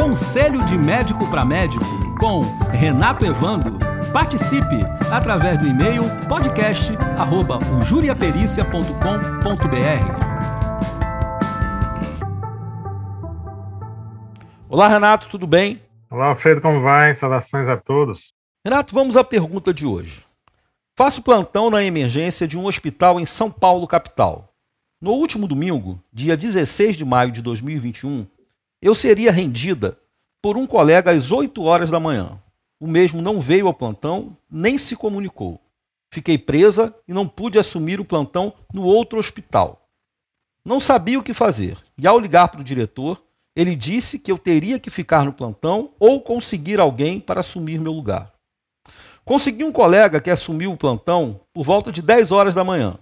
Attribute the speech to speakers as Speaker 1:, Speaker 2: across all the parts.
Speaker 1: Conselho de Médico para Médico com Renato Evando. Participe através do e-mail podcast@juriapericia.com.br.
Speaker 2: Olá, Renato, tudo bem?
Speaker 3: Olá, Alfredo, como vai? Saudações a todos.
Speaker 2: Renato, vamos à pergunta de hoje. Faço plantão na emergência de um hospital em São Paulo, capital. No último domingo, dia 16 de maio de 2021, eu seria rendida por um colega às 8 horas da manhã. O mesmo não veio ao plantão, nem se comunicou. Fiquei presa e não pude assumir o plantão no outro hospital. Não sabia o que fazer, e ao ligar para o diretor, ele disse que eu teria que ficar no plantão ou conseguir alguém para assumir meu lugar. Consegui um colega que assumiu o plantão por volta de 10 horas da manhã.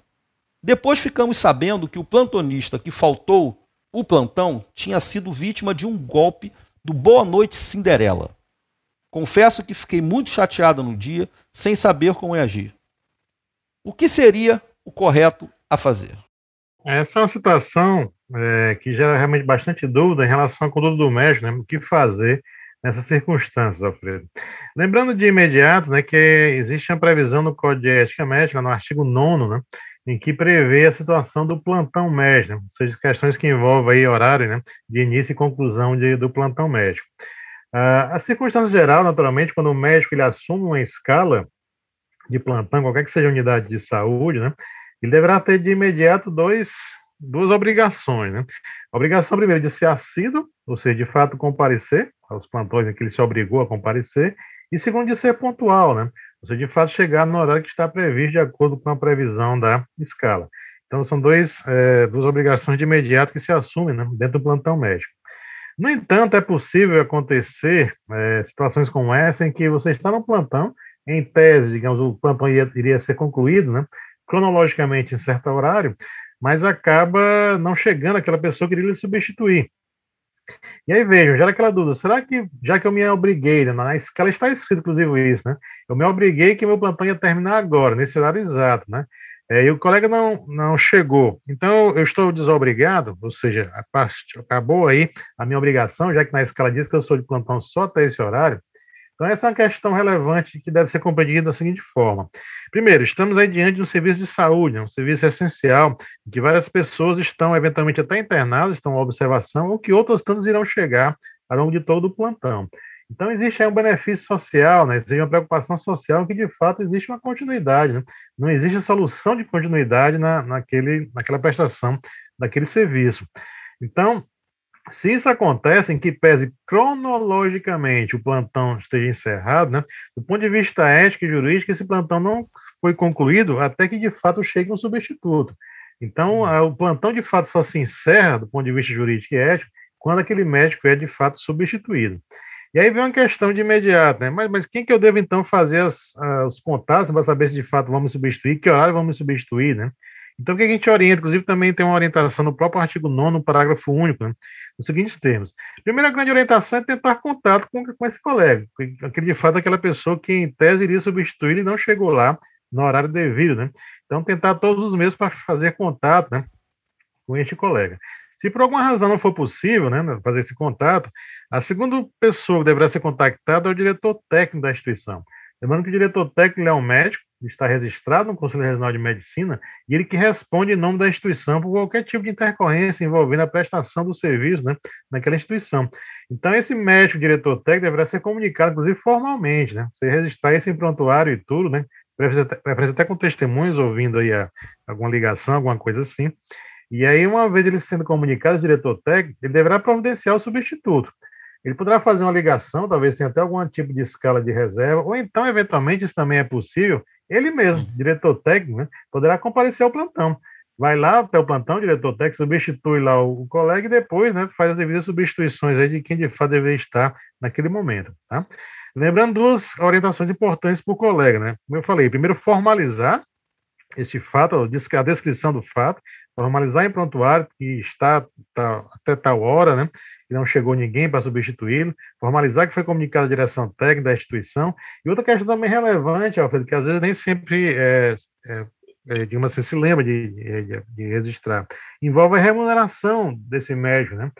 Speaker 2: Depois ficamos sabendo que o plantonista que faltou o plantão tinha sido vítima de um golpe do Boa Noite Cinderela. Confesso que fiquei muito chateada no dia, sem saber como agir. O que seria o correto a fazer?
Speaker 3: Essa é uma situação é, que gera realmente bastante dúvida em relação à conduta do médico, né? O que fazer nessas circunstâncias, Alfredo. Lembrando de imediato né, que existe uma previsão no Código de Ética Médica, no artigo 9, né, em que prevê a situação do plantão médico, ou seja, questões que envolvem aí horário né, de início e conclusão de, do plantão médico. Ah, a circunstância geral, naturalmente, quando o médico ele assume uma escala de plantão, qualquer que seja unidade de saúde, né, ele deverá ter de imediato dois, duas obrigações. Né? A obrigação, primeiro, de ser assíduo, ou seja, de fato comparecer aos plantões em que ele se obrigou a comparecer, e segundo, de ser pontual, né? Seja, de fato chegar no horário que está previsto de acordo com a previsão da escala. Então, são dois, é, duas obrigações de imediato que se assumem né, dentro do plantão médico. No entanto, é possível acontecer é, situações como essa em que você está no plantão, em tese, digamos, o plantão iria, iria ser concluído, né, cronologicamente em certo horário, mas acaba não chegando aquela pessoa que iria lhe substituir. E aí vejam, gera aquela dúvida, será que, já que eu me obriguei, né, na escala está escrito inclusive isso, né? Eu me obriguei que meu plantão ia terminar agora, nesse horário exato, né? É, e o colega não, não chegou. Então, eu estou desobrigado, ou seja, a parte, acabou aí a minha obrigação, já que na escala diz que eu sou de plantão só até esse horário. Então, essa é uma questão relevante que deve ser compreendida da seguinte forma. Primeiro, estamos aí diante de um serviço de saúde, né, um serviço essencial, em que várias pessoas estão eventualmente até internadas, estão em observação, ou que outras tantas irão chegar ao longo de todo o plantão. Então, existe aí um benefício social, né? existe uma preocupação social que, de fato, existe uma continuidade. Né? Não existe solução de continuidade na, naquele, naquela prestação daquele serviço. Então, se isso acontece, em que pese cronologicamente o plantão esteja encerrado, né, do ponto de vista ético e jurídico, esse plantão não foi concluído até que de fato chegue um substituto. Então, uhum. o plantão de fato só se encerra, do ponto de vista jurídico e ético, quando aquele médico é de fato substituído. E aí vem uma questão de imediato, né? Mas, mas quem que eu devo então fazer as, uh, os contatos para saber se de fato vamos substituir, que horário vamos substituir, né? Então, o que a gente orienta? Inclusive, também tem uma orientação no próprio artigo 9, parágrafo único, né? Nos seguintes termos. Primeira grande orientação é tentar contato com, com esse colega, aquele de fato aquela pessoa que, em tese, iria substituir e não chegou lá no horário devido, né? Então, tentar todos os meios para fazer contato, né? Com este colega. Se por alguma razão não for possível, né, fazer esse contato, a segunda pessoa que deverá ser contactada é o diretor técnico da instituição. Lembrando que o diretor técnico é um médico, está registrado no Conselho Regional de Medicina, e ele que responde em nome da instituição por qualquer tipo de intercorrência envolvendo a prestação do serviço né, naquela instituição. Então, esse médico, diretor técnico, deverá ser comunicado, inclusive formalmente, né? Você registrar isso em prontuário e tudo, né? Preferência até com testemunhos ouvindo aí a, alguma ligação, alguma coisa assim. E aí, uma vez ele sendo comunicado, o diretor técnico, ele deverá providenciar o substituto. Ele poderá fazer uma ligação, talvez tenha até algum tipo de escala de reserva, ou então, eventualmente, isso também é possível, ele mesmo, Sim. diretor técnico, né, poderá comparecer ao plantão. Vai lá até o plantão, diretor técnico substitui lá o, o, colega e depois né, faz as devidas substituições aí de quem de fato deveria estar naquele momento. Tá? Lembrando duas orientações importantes para o colega. Né? Como eu falei, primeiro formalizar esse fato, a descrição do fato, formalizar em prontuário que está, está até tal hora, né? Que não chegou ninguém para substituí-lo, formalizar que foi comunicado à direção técnica da instituição, e outra questão também relevante, Alfredo, que às vezes nem sempre é, é, é, digamos assim, se lembra de, de, de, registrar, envolve a remuneração desse médico, né?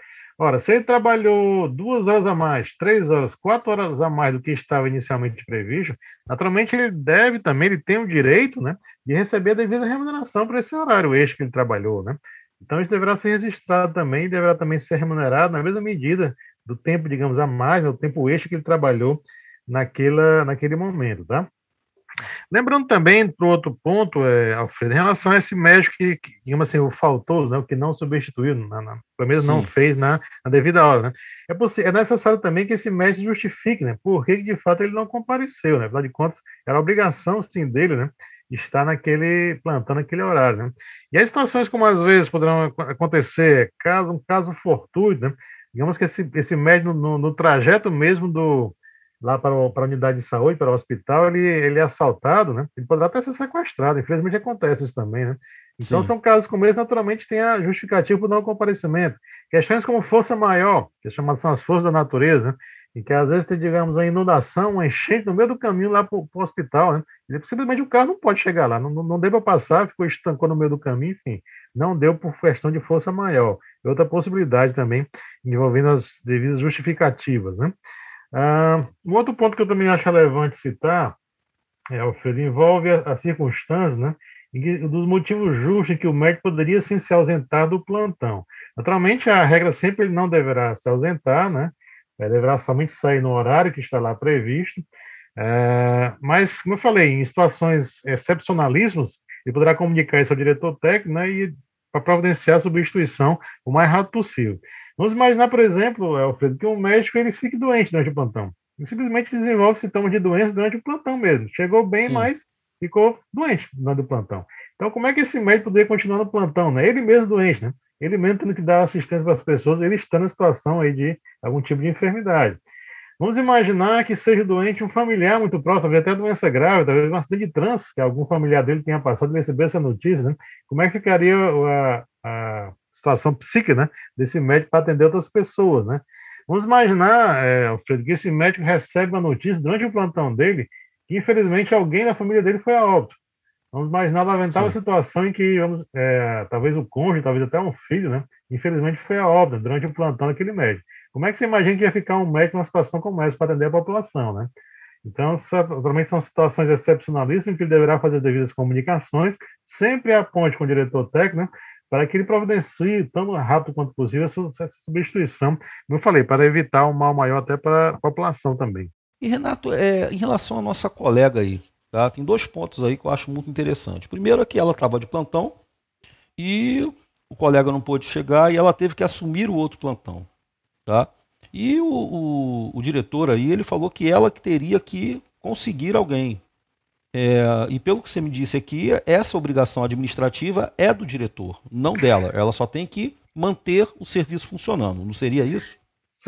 Speaker 3: Ora, se ele trabalhou duas horas a mais, três horas, quatro horas a mais do que estava inicialmente previsto, naturalmente ele deve também, ele tem o direito né, de receber a devida remuneração para esse horário extra que ele trabalhou. Né? Então, isso deverá ser registrado também deverá também ser remunerado na mesma medida do tempo, digamos, a mais, né, o tempo extra que ele trabalhou naquela, naquele momento. Tá? Lembrando também, para outro ponto, é, Alfredo, em relação a esse médico que, que digamos assim, o faltoso, né, o que não substituiu, na, na, pelo menos Sim. não fez na, na, devida hora. Né? É, possível, é necessário também que esse médico justifique né, por que, de fato, ele não compareceu. Né? Afinal de contas, era obrigação, sim, dele né, estar naquele plantão, naquele horário. Né? E as situações como às vezes poderão acontecer, caso, um caso fortuito, né? digamos que esse, esse médico, no, no trajeto mesmo do lá para, o, para a unidade de saúde, para o hospital, ele, ele é assaltado, né? Ele poderá até ser sequestrado. Infelizmente acontece isso também, né? Então, Sim. são casos como esse, naturalmente, tem a justificativa para não comparecimento. Questões como força maior, que é chamadas são as forças da natureza, né? E que às vezes tem, digamos, a inundação, uma enchente no meio do caminho lá para o hospital, né? Simplesmente o carro não pode chegar lá, não, não, deu para passar, ficou estancou no meio do caminho, enfim, não deu por questão de força maior. E outra possibilidade também, envolvendo as devidas justificativas, né? Ah, um outro ponto que eu também acho relevante citar, é, Alfredo, envolve a, a circunstância, né, dos motivos justos em que o médico poderia sim se ausentar do plantão. Naturalmente, a regra sempre ele não deverá se ausentar, né, ele deverá somente sair no horário que está lá previsto, é, mas, como eu falei, em situações excepcionalismos, ele poderá comunicar isso ao diretor técnico né, e para providenciar a substituição o mais rápido possível. Vamos imaginar, por exemplo, Alfredo, que um médico ele fique doente durante o plantão. Ele simplesmente desenvolve sintomas de doença durante o plantão mesmo. Chegou bem, Sim. mas ficou doente durante o plantão. Então, como é que esse médico poderia continuar no plantão? Né? Ele mesmo doente, né? Ele mesmo tendo que dar assistência para as pessoas, ele está na situação aí de algum tipo de enfermidade. Vamos imaginar que seja doente um familiar muito próximo, talvez até doença grave, talvez um acidente de trânsito, que algum familiar dele tenha passado e recebeu essa notícia, né? Como é que ficaria a, a situação psíquica né, desse médico para atender outras pessoas. Né? Vamos imaginar, é, Alfredo, que esse médico recebe uma notícia durante o plantão dele que, infelizmente, alguém da família dele foi a óbito. Vamos imaginar uma lamentável situação em que vamos, é, talvez o cônjuge, talvez até um filho, né, infelizmente foi a óbito durante o plantão daquele médico. Como é que você imagina que ia ficar um médico numa situação como essa para atender a população, né? Então, provavelmente são situações excepcionalíssimas em que ele deverá fazer devidas comunicações, sempre a ponte com o diretor técnico, né, para que ele providencie tão rápido quanto possível essa, substituição, como eu falei, para evitar um mal maior até para a população também.
Speaker 2: E Renato, é, em relação à nossa colega aí, tá? tem dois pontos aí que eu acho muito interessante. Primeiro é que ela estava de plantão e o colega não pôde chegar e ela teve que assumir o outro plantão. Tá? E o, o, o diretor aí, ele falou que ela que teria que conseguir alguém, é, e pelo que você me disse aqui, essa obrigação administrativa é do diretor, não dela. Ela só tem que manter o serviço funcionando, não seria isso?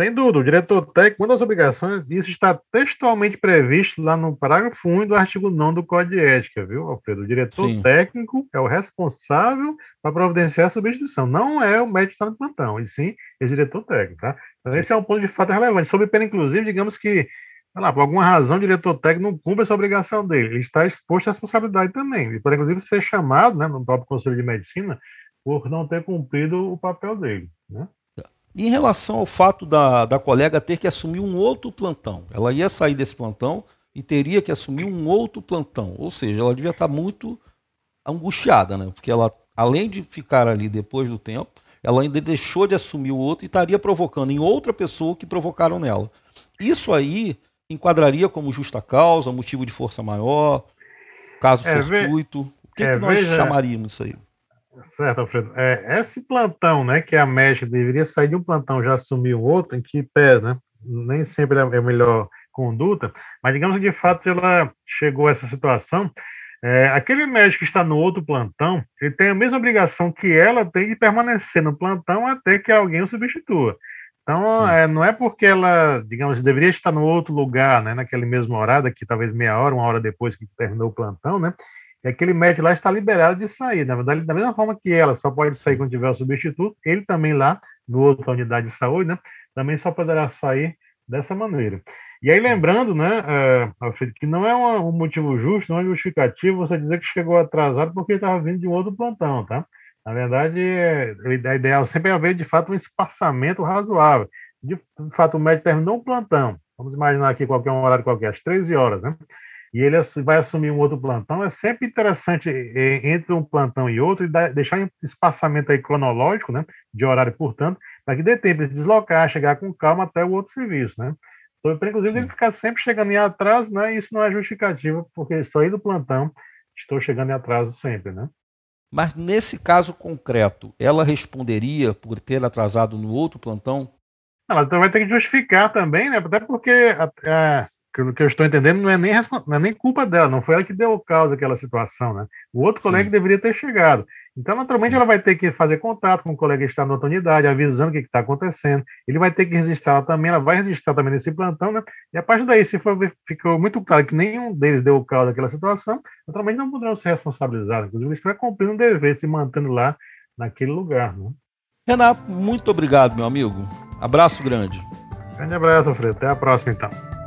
Speaker 3: Sem dúvida, o diretor técnico, uma das obrigações, isso está textualmente previsto lá no parágrafo 1 do artigo 9 do Código de Ética, viu, Alfredo? O diretor Sim. técnico é o responsável para providenciar a substituição, não é o médico que está no plantão, e sim é o diretor técnico, tá? Então, sim. esse é um ponto de fato relevante. Sob pena, inclusive, digamos que lá, por alguma razão, o diretor técnico não cumpre essa obrigação dele. Ele está exposto à responsabilidade também. Ele pode, inclusive, ser chamado né, no próprio Conselho de Medicina por não ter cumprido o papel dele. Né?
Speaker 2: Em relação ao fato da, da colega ter que assumir um outro plantão, ela ia sair desse plantão e teria que assumir um outro plantão. Ou seja, ela devia estar muito angustiada, né? porque ela, além de ficar ali depois do tempo, ela ainda deixou de assumir o outro e estaria provocando em outra pessoa que provocaram nela. Isso aí enquadraria como justa causa, motivo de força maior, caso é, fortuito? O que, é, que nós veja, chamaríamos isso aí?
Speaker 3: Certo, Alfredo. É, esse plantão, né, que a MESH deveria sair de um plantão já assumir um outro, em que pesa, né, nem sempre é a melhor conduta, mas digamos que de fato ela chegou a essa situação, é, aquele médico que está no outro plantão, ele tem a mesma obrigação que ela tem de permanecer no plantão até que alguém o substitua. Então, é, não é porque ela, digamos, deveria estar no outro lugar, né, naquele mesmo horário, daqui talvez meia hora, uma hora depois que terminou o plantão, né, e aquele médico lá está liberado de sair. Na verdade, da mesma forma que ela só pode sair quando tiver o substituto, ele também lá, no outra unidade de saúde, né, também só poderá sair dessa maneira. E aí, Sim. lembrando, né, uh, que não é um motivo justo, não é justificativo você dizer que chegou atrasado porque estava vindo de um outro plantão, tá? Na verdade, a ideal sempre é haver, de fato, um espaçamento razoável. De, de fato, o médico terminou um plantão, vamos imaginar aqui qualquer um horário qualquer, às 13 horas, né? E ele vai assumir um outro plantão. É sempre interessante, entre um plantão e outro, deixar um espaçamento aí cronológico, né? De horário, portanto, para que dê tempo de deslocar, chegar com calma até o outro serviço, né? Então, inclusive, Sim. ele ficar sempre chegando em atraso, né? Isso não é justificativo, porque saí do plantão, estou chegando em atraso sempre, né?
Speaker 2: Mas nesse caso concreto, ela responderia por ter atrasado no outro plantão?
Speaker 3: Ela então vai ter que justificar também, né? Até porque é, o que eu estou entendendo não é, nem, não é nem culpa dela, não foi ela que deu causa daquela situação, né? O outro Sim. colega deveria ter chegado. Então, naturalmente, Sim. ela vai ter que fazer contato com o colega que está na outra unidade, avisando o que está acontecendo. Ele vai ter que registrar ela também, ela vai registrar também nesse plantão, né? E a partir daí, se for, ficou muito claro que nenhum deles deu causa daquela situação, naturalmente não poderão ser responsabilizados. Inclusive, eles estão cumprindo um dever, se mantendo lá naquele lugar, né?
Speaker 2: Renato, muito obrigado, meu amigo. Abraço grande.
Speaker 3: Grande abraço, Alfredo. Até a próxima, então.